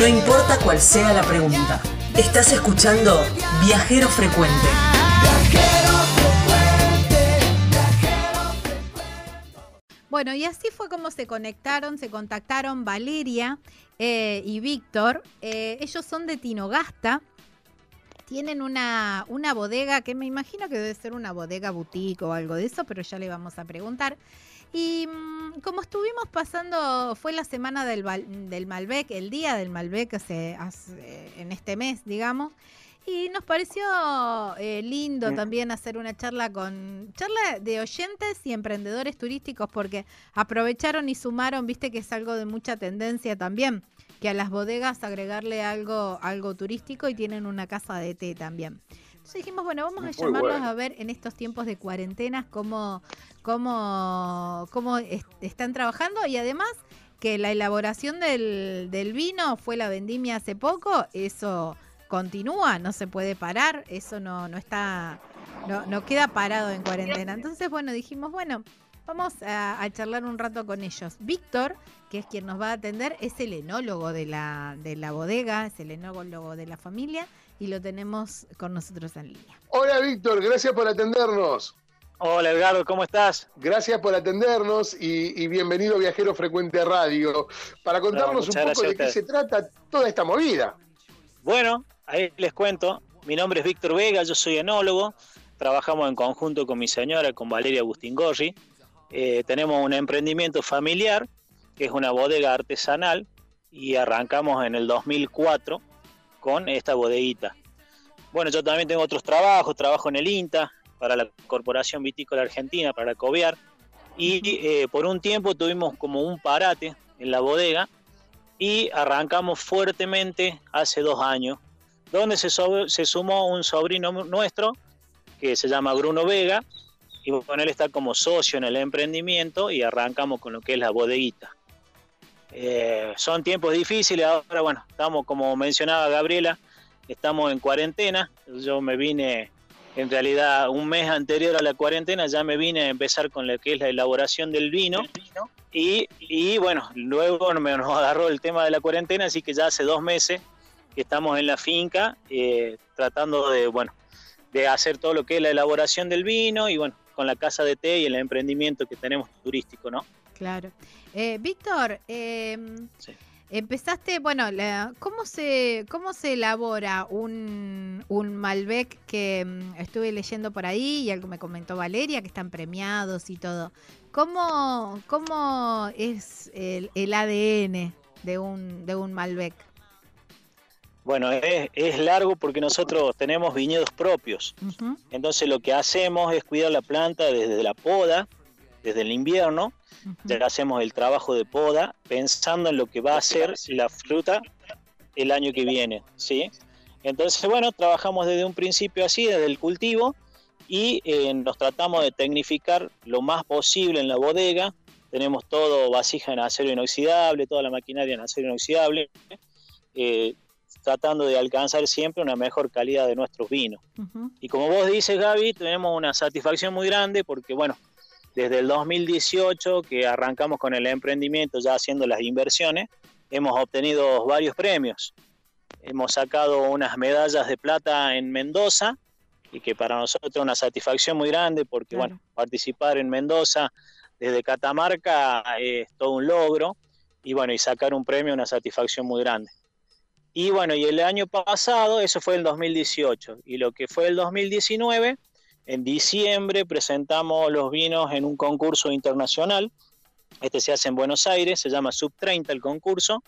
No importa cuál sea la pregunta. Estás escuchando Viajero Frecuente. Bueno, y así fue como se conectaron, se contactaron Valeria eh, y Víctor. Eh, ellos son de Tinogasta. Tienen una, una bodega que me imagino que debe ser una bodega boutique o algo de eso, pero ya le vamos a preguntar. Y mm, como estuvimos pasando, fue la semana del, del Malbec, el día del Malbec hace, en este mes, digamos. Y nos pareció eh, lindo también hacer una charla con charla de oyentes y emprendedores turísticos porque aprovecharon y sumaron, viste que es algo de mucha tendencia también, que a las bodegas agregarle algo algo turístico y tienen una casa de té también. Entonces dijimos, bueno, vamos a llamarlos a ver en estos tiempos de cuarentenas cómo cómo cómo están trabajando y además que la elaboración del, del vino fue la vendimia hace poco, eso continúa, no se puede parar, eso no, no está, no, no queda parado en cuarentena. Entonces, bueno, dijimos, bueno, vamos a, charlar un rato con ellos. Víctor, que es quien nos va a atender, es el enólogo de la, de la bodega, es el enólogo de la familia y lo tenemos con nosotros en línea. Hola Víctor, gracias por atendernos. Hola Edgardo, ¿cómo estás? Gracias por atendernos y, bienvenido Viajero Frecuente Radio. Para contarnos un poco de qué se trata toda esta movida. Bueno, Ahí les cuento, mi nombre es Víctor Vega, yo soy enólogo, trabajamos en conjunto con mi señora, con Valeria Agustín Gorri. Eh, tenemos un emprendimiento familiar, que es una bodega artesanal, y arrancamos en el 2004 con esta bodeguita. Bueno, yo también tengo otros trabajos, trabajo en el INTA, para la Corporación Vitícola Argentina, para Coviar, y eh, por un tiempo tuvimos como un parate en la bodega y arrancamos fuertemente hace dos años donde se, se sumó un sobrino nuestro que se llama Bruno Vega, y con él está como socio en el emprendimiento y arrancamos con lo que es la bodeguita. Eh, son tiempos difíciles, ahora bueno, estamos como mencionaba Gabriela, estamos en cuarentena, yo me vine en realidad un mes anterior a la cuarentena, ya me vine a empezar con lo que es la elaboración del vino, y, y bueno, luego me nos agarró el tema de la cuarentena, así que ya hace dos meses que estamos en la finca eh, tratando de, bueno, de hacer todo lo que es la elaboración del vino y bueno, con la casa de té y el emprendimiento que tenemos turístico, ¿no? Claro. Eh, Víctor, em, empezaste, bueno, ¿cómo, se, ¿cómo se elabora un, un Malbec que em, estuve leyendo por ahí y algo me comentó Valeria, que están premiados y todo? ¿Cómo, cómo es el, el ADN de un, de un Malbec? Bueno, es, largo porque nosotros tenemos viñedos propios. Entonces lo que hacemos es cuidar la planta desde la poda, desde el invierno. Ya hacemos el trabajo de poda pensando en lo que va a ser la fruta el año que viene. ¿sí? Entonces, bueno, trabajamos desde un principio así, desde el cultivo, y eh, nos tratamos de tecnificar lo más posible en la bodega. Tenemos todo vasija en acero inoxidable, toda la maquinaria en acero inoxidable. Eh, tratando de alcanzar siempre una mejor calidad de nuestros vinos. Y como vos dices, Gaby, tenemos una satisfacción muy grande porque, bueno, desde el 2018 que arrancamos con el emprendimiento, ya haciendo las inversiones, hemos obtenido varios premios. Hemos sacado unas medallas de plata en Mendoza y que para nosotros es una satisfacción muy grande porque, bueno, participar en Mendoza desde Catamarca es todo un logro y, bueno, y sacar un premio es una satisfacción muy grande. Y bueno, y el año pasado, eso fue el 2018, y lo que fue el 2019, en diciembre presentamos los vinos en un concurso internacional, este se hace en Buenos Aires, se llama Sub 30 el concurso,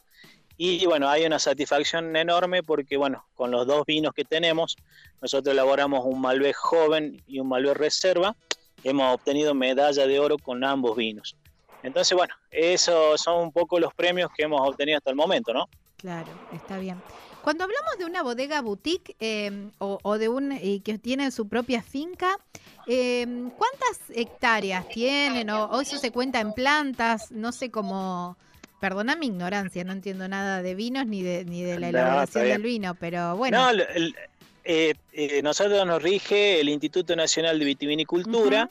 y bueno, hay una satisfacción enorme porque bueno, con los dos vinos que tenemos, nosotros elaboramos un Malbec joven y un Malbec reserva, hemos obtenido medalla de oro con ambos vinos. Entonces, bueno, esos son un poco los premios que hemos obtenido hasta el momento, ¿no? Claro, está bien. Cuando hablamos de una bodega boutique em, o, de un que tiene su propia finca, em, ¿cuántas hectáreas tienen? O, eso se cuenta en plantas? No sé cómo. Perdona mi ignorancia, no entiendo nada de vinos ni de, ni de la elaboración del vino, pero bueno. No, eh, eh, nosotros nos rige el Instituto Nacional de Vitivinicultura.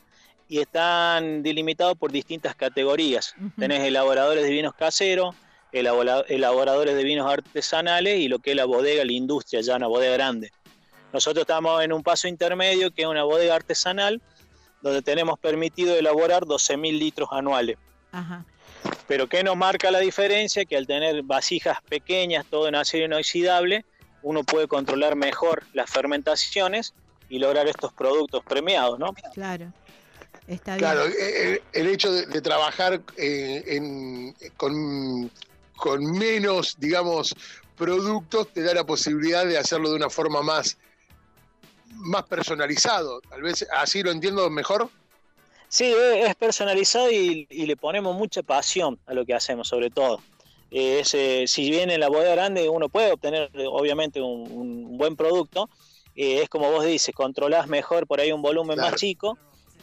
Y están delimitados por distintas categorías. Tenés elaboradores de vinos caseros, elaboradores de vinos artesanales y lo que es la bodega, la industria, ya una bodega grande. Nosotros estamos en un paso intermedio que es una bodega artesanal donde tenemos permitido elaborar 12.000 litros anuales. Pero ¿qué nos marca la diferencia? Que al tener vasijas pequeñas, todo en acero inoxidable, uno puede controlar mejor las fermentaciones y lograr estos productos premiados, ¿no? Claro. Está bien. Claro, el, hecho de, trabajar eh, con, con menos, digamos, productos te da la posibilidad de hacerlo de una forma más, más personalizado. Tal vez así lo entiendo mejor. Sí, es personalizado y, le ponemos mucha pasión a lo que hacemos, sobre todo. Eh, eh, si bien en la bodega grande uno puede obtener, obviamente, un, buen producto, eh, es como vos dices, controlás mejor por ahí un volumen más chico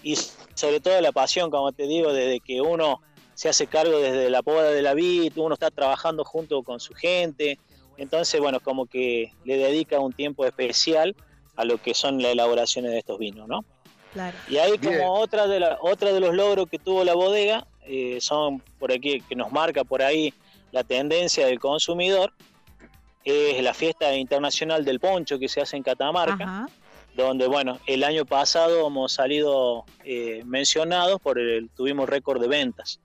y sobre todo la pasión, como te digo, desde que uno se hace cargo desde la poda de la vid, uno está trabajando junto con su gente, entonces, bueno, como que le dedica un tiempo especial a lo que son las elaboraciones de estos vinos, ¿no? Y ahí como otra de, la, otra de los logros que tuvo la bodega, eh, son por aquí, que nos marca por ahí la tendencia del consumidor, es la fiesta internacional del poncho que se hace en Catamarca, donde bueno, el año pasado hemos salido eh, mencionados por el, tuvimos récord de ventas.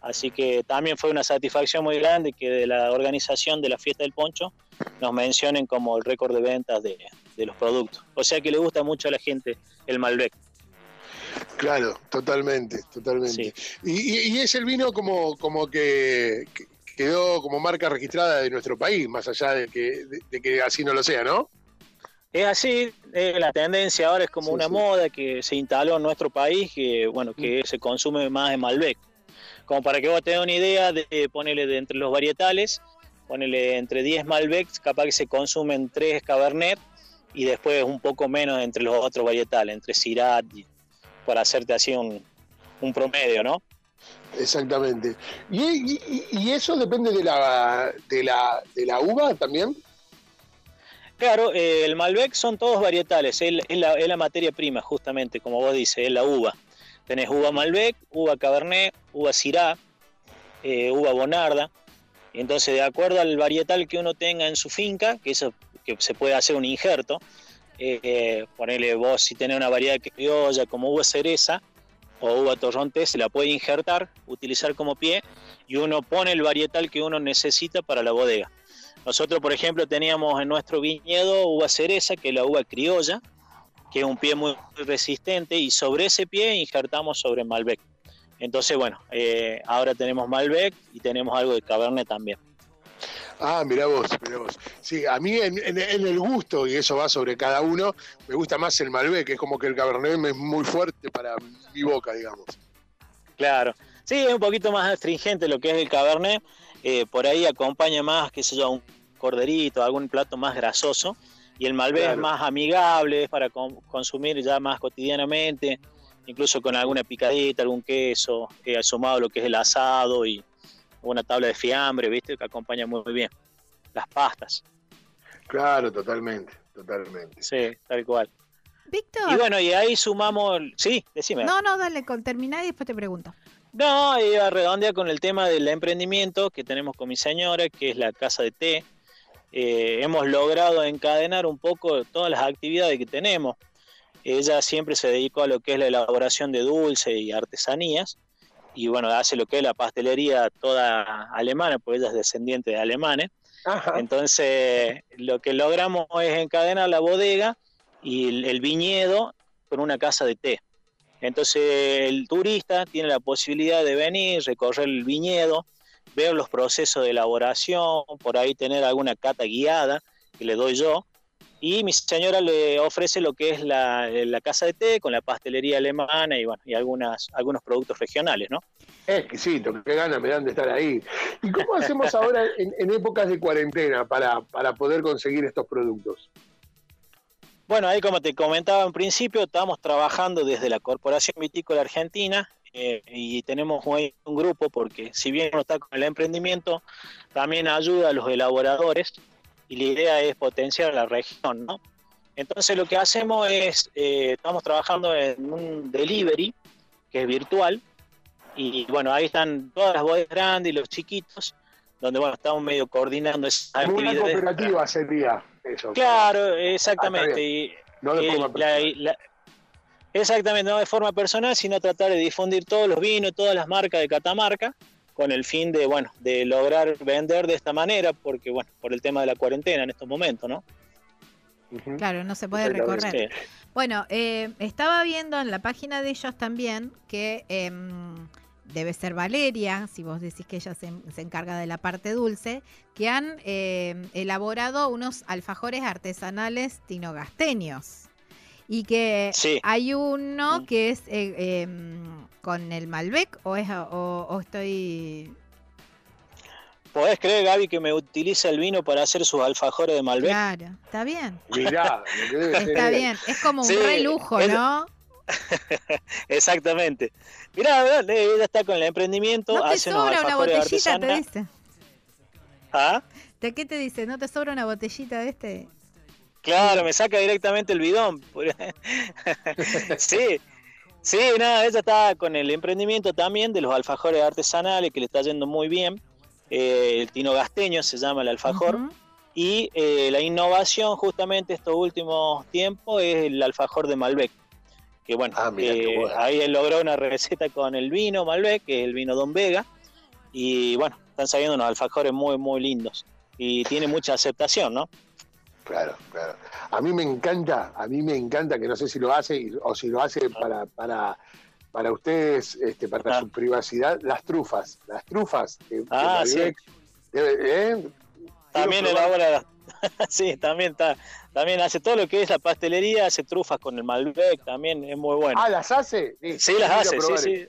Así que también fue una satisfacción muy grande que de la organización de la fiesta del poncho nos mencionen como el récord de ventas de, de los productos. O sea que le gusta mucho a la gente el Malbec. Claro, totalmente, totalmente. Y, es el vino como, como que, quedó como marca registrada de nuestro país, más allá de que, de, que así no lo sea, ¿no? Es así, la tendencia ahora es como una moda que se instaló en nuestro país, que bueno, que mm. se consume más en Malbec. Como para que vos tengas una idea de ponerle de entre los varietales, ponerle entre 10 Malbecs, capaz que se consumen 3 Cabernet y después un poco menos entre los otros varietales, entre Sirat, para hacerte así un, promedio, ¿no? Exactamente. ¿Y, eso depende de la, de la, de la uva también? Claro, eh, el Malbec son todos varietales, es, la, materia prima, justamente, como vos dices, es la uva. Tenés uva Malbec, uva Cabernet, uva Syrah, eh, uva Bonarda. Entonces, de acuerdo al varietal que uno tenga en su finca, que eso que se puede hacer un injerto. Eh, ponerle vos, si tenés una variedad criolla como uva cereza o uva torronte, se la puede injertar, utilizar como pie y uno pone el varietal que uno necesita para la bodega. Nosotros, por ejemplo, teníamos en nuestro viñedo uva cereza, que es la uva criolla, que es un pie muy resistente, y sobre ese pie injertamos sobre Malbec. Entonces, bueno, eh, ahora tenemos Malbec y tenemos algo de Cabernet también. Ah, mira vos, mira vos. Sí, a mí en, el gusto, y eso va sobre cada uno, me gusta más el Malbec, es como que el Cabernet es muy fuerte para mi boca, digamos. Claro. Sí, es un poquito más astringente lo que es el Cabernet. Eh, por ahí acompaña más, qué sé yo, un corderito, algún plato más grasoso. Y el Malbec es más amigable, es para consumir ya más cotidianamente, incluso con alguna picadita, algún queso, eh, asomado lo que es el asado y, una tabla de fiambre, ¿viste? Que acompaña muy bien. Las pastas. Claro, totalmente, totalmente. Sí, tal cual. Víctor. Y bueno, y ahí sumamos. Sí, decime. No, no, dale, con terminar y después te pregunto. No, iba redondea con el tema del emprendimiento que tenemos con mi señora, que es la casa de té. Eh, hemos logrado encadenar un poco todas las actividades que tenemos. Ella siempre se dedicó a lo que es la elaboración de dulces y artesanías y bueno, hace lo que es la pastelería toda alemana, porque ella es descendiente de alemanes. Entonces, lo que logramos es encadenar la bodega y el, viñedo con una casa de té. Entonces, el turista tiene la posibilidad de venir, recorrer el viñedo, ver los procesos de elaboración, por ahí tener alguna cata guiada que le doy yo, y mi señora le ofrece lo que es la, casa de té con la pastelería alemana y bueno, y algunas, algunos productos regionales, ¿no? Exquisito, qué ganas me dan de estar ahí. ¿Y cómo hacemos ahora en, épocas de cuarentena para, poder conseguir estos productos? Bueno, ahí como te comentaba en principio, estamos trabajando desde la Corporación Vitícola Argentina eh, y tenemos un, grupo porque si bien no está con el emprendimiento, también ayuda a los elaboradores y la idea es potenciar la región, ¿no? Entonces lo que hacemos es, eh, estamos trabajando en un delivery que es virtual y bueno, ahí están todas las bodegas grandes y los chiquitos donde bueno, estamos medio coordinando esas Una cooperativa sería eso. Claro, exactamente. Ah, no de forma personal. Exactamente, no de forma personal, sino tratar de difundir todos los vinos, todas las marcas de Catamarca, con el fin de, bueno, de lograr vender de esta manera, porque bueno, por el tema de la cuarentena en estos momentos, ¿no? Claro, no se puede recorrer. Bueno, eh, estaba viendo en la página de ellos también que em, debe ser Valeria, si vos decís que ella se, encarga de la parte dulce, que han em, elaborado unos alfajores artesanales tinogasteños. Y que hay uno mm. que es eh, em, con el Malbec, o, es, o estoy ¿Podés creer, Gaby, que me utiliza el vino para hacer sus alfajores de Malbec? Claro, está bien. Mirá, está bien. Es como un re lujo, ¿no? Exactamente. Mirá, ella está con el emprendimiento. ¿No te sobra una botellita, te dice? ¿Ah? ¿De qué te dice? ¿No te sobra una botellita de este? Claro, me saca directamente el bidón. sí, sí, nada, ella está con el emprendimiento también de los alfajores artesanales que le está yendo muy bien. Eh, el tino gasteño se llama el alfajor. Y eh, la innovación justamente estos últimos tiempos es el alfajor de Malbec. Que bueno, ah, eh, ahí él logró una receta con el vino Malbec, que es el vino Don Vega. Y bueno, están saliendo unos alfajores muy, muy lindos. Y tiene mucha aceptación, ¿no? Claro, claro. A mí me encanta, a mí me encanta que no sé si lo hace o si lo hace para, para para ustedes, este, para su privacidad, las trufas. Las trufas. ah, sí. ¿eh? También elabora, sí, también está, también hace todo lo que es la pastelería, hace trufas con el Malbec, también es muy bueno. Ah, ¿las hace? Sí, las hace, sí, sí.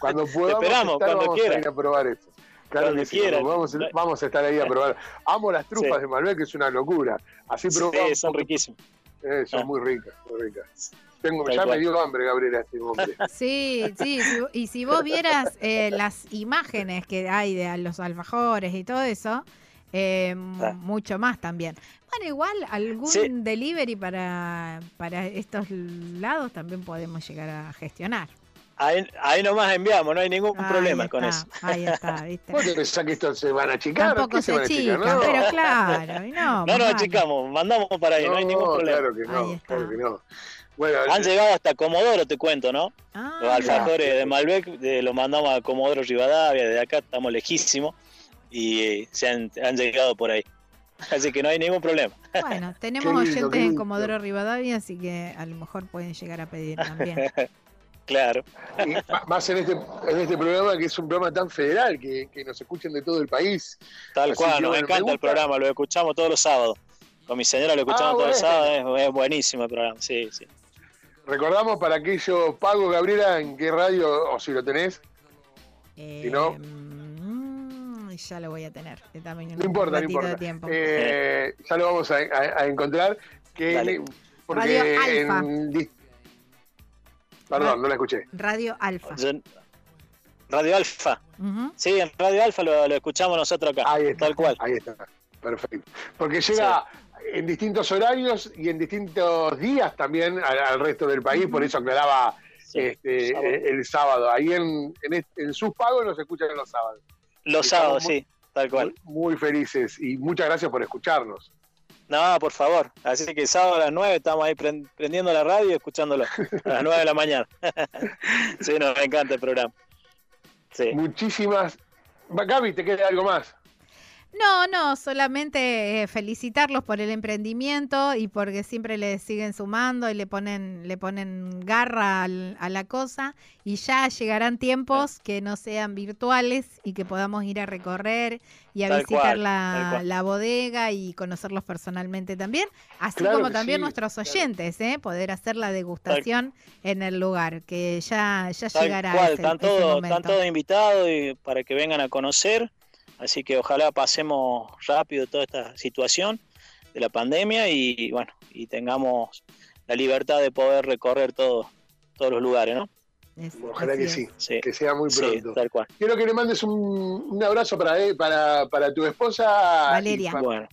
Cuando podamos esperamos, cuando vamos a ir a probar esto. Claro que sí, vamos, vamos, a estar ahí a probar. Amo las trufas de Malbec, que es una locura. Así probamos. Sí, son riquísimas. Eh, son ah. muy ricas, muy ricas. Tengo, ya me dio hambre, Gabriela, este hombre. Sí, sí, y si vos vieras eh, las imágenes que hay de los alfajores y todo eso, eh, ah. mucho más también. Bueno, igual algún delivery para, para estos lados también podemos llegar a gestionar. Ahí, ahí nomás enviamos, no hay ningún problema con eso. Ahí está, ¿viste? ¿Vos pensás que esto se van a achicar? Tampoco se, se no. pero claro. No, no nos achicamos, mandamos para ahí, no, hay ningún problema. Claro que no, claro que no. Han llegado hasta Comodoro, te cuento, ¿no? Ah, los alfajores de Malbec los mandamos a Comodoro Rivadavia, desde acá estamos lejísimos y eh, se han, llegado por ahí. Así que no hay ningún problema. Bueno, tenemos oyentes en Comodoro Rivadavia, así que a lo mejor pueden llegar a pedir también. Claro. más en este, en este programa que es un programa tan federal, que, nos escuchen de todo el país. Tal cual, nos encanta el programa, lo escuchamos todos los sábados. Con mi señora lo escuchamos ah, todos los sábados, es buenísimo el programa, sí, sí. Recordamos para aquello pago, Gabriela, en qué radio, o si lo tenés. si no. Mm, ya lo voy a tener. no importa, no importa. Eh, ya lo vamos a, encontrar. Que, radio Alfa. Perdón, no la escuché. Radio Alfa. Radio Alfa. Sí, en Radio Alfa lo, escuchamos nosotros acá. Ahí está. Tal cual. Ahí está. Perfecto. Porque llega en distintos horarios y en distintos días también al, resto del país, por eso aclaraba este, el, sábado. Ahí en, en, sus pagos nos escuchan los sábados. Los sábados, sí, tal cual. Muy, felices y muchas gracias por escucharnos. No, por favor. Así que sábado a las 9 estamos ahí prendiendo la radio y escuchándolo. A las 9 de la mañana. sí, nos encanta el programa. Muchísimas. Gaby, ¿te queda algo más? No, no, solamente eh, felicitarlos por el emprendimiento y porque siempre le siguen sumando y le ponen, le ponen garra a la cosa y ya llegarán tiempos que no sean virtuales y que podamos ir a recorrer y a visitar la, bodega y conocerlos personalmente también, así como también nuestros oyentes, ¿eh? poder hacer la degustación en el lugar, que ya, ya llegará. están, todos, están todos invitados y para que vengan a conocer Así que ojalá pasemos rápido toda esta situación de la pandemia y bueno, y tengamos la libertad de poder recorrer todos los lugares, ¿no? Ojalá que sí, que sea muy pronto. tal cual. Quiero que le mandes un, abrazo para, para, para tu esposa. Valeria. bueno.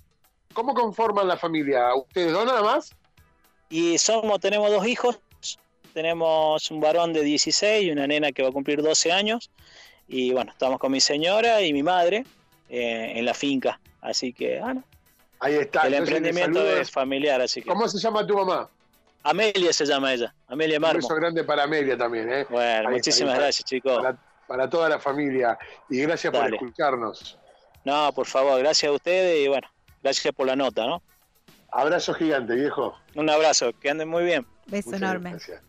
¿Cómo conforman la familia? ¿Ustedes dos nada más? Y somos, tenemos dos hijos, tenemos un varón de 16 y una nena que va a cumplir 12 años. Y bueno, estamos con mi señora y mi madre, eh, en la finca. Así que, bueno, Ahí está. el Entonces, emprendimiento es familiar, así que. ¿Cómo se llama tu mamá? Amelia se llama ella, Amelia Un Marmo. beso grande para Amelia también, ¿eh? Bueno, Ahí- muchísimas gracias, chicos. Para, para toda la familia. Y gracias por escucharnos. No, por favor, gracias a ustedes y bueno, gracias por la nota, ¿no? Abrazo gigante, viejo. Un abrazo, que anden muy bien. Beso Muchas enorme. gracias.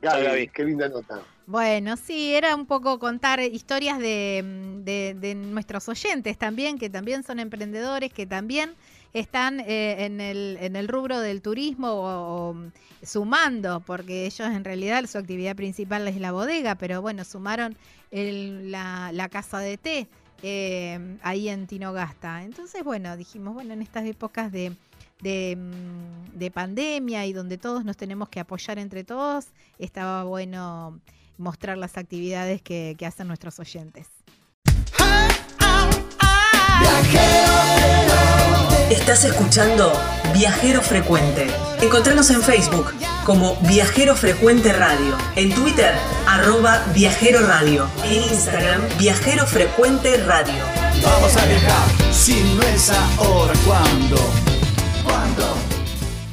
Gaby, Gaby. qué linda nota. Bueno, sí, era un poco contar historias de, de- nuestros oyentes también, que también son emprendedores, que también están eh, en, el, en el rubro del turismo o, o sumando, porque ellos en realidad su actividad principal es la bodega, pero bueno, sumaron la, casa de té eh, ahí en Tinogasta. Entonces, bueno, dijimos, bueno, en estas épocas de, mm, de pandemia y donde todos nos tenemos que apoyar entre todos, estaba bueno mostrar las actividades que, que hacen nuestros oyentes. Estás escuchando Viajero Frecuente. Encontranos en Facebook como Viajero Frecuente Radio, en Twitter arroba Viajero Radio, en Instagram Viajero Frecuente Radio. Vamos a viajar, si no es ahora, ¿cuándo? ¿Cuándo?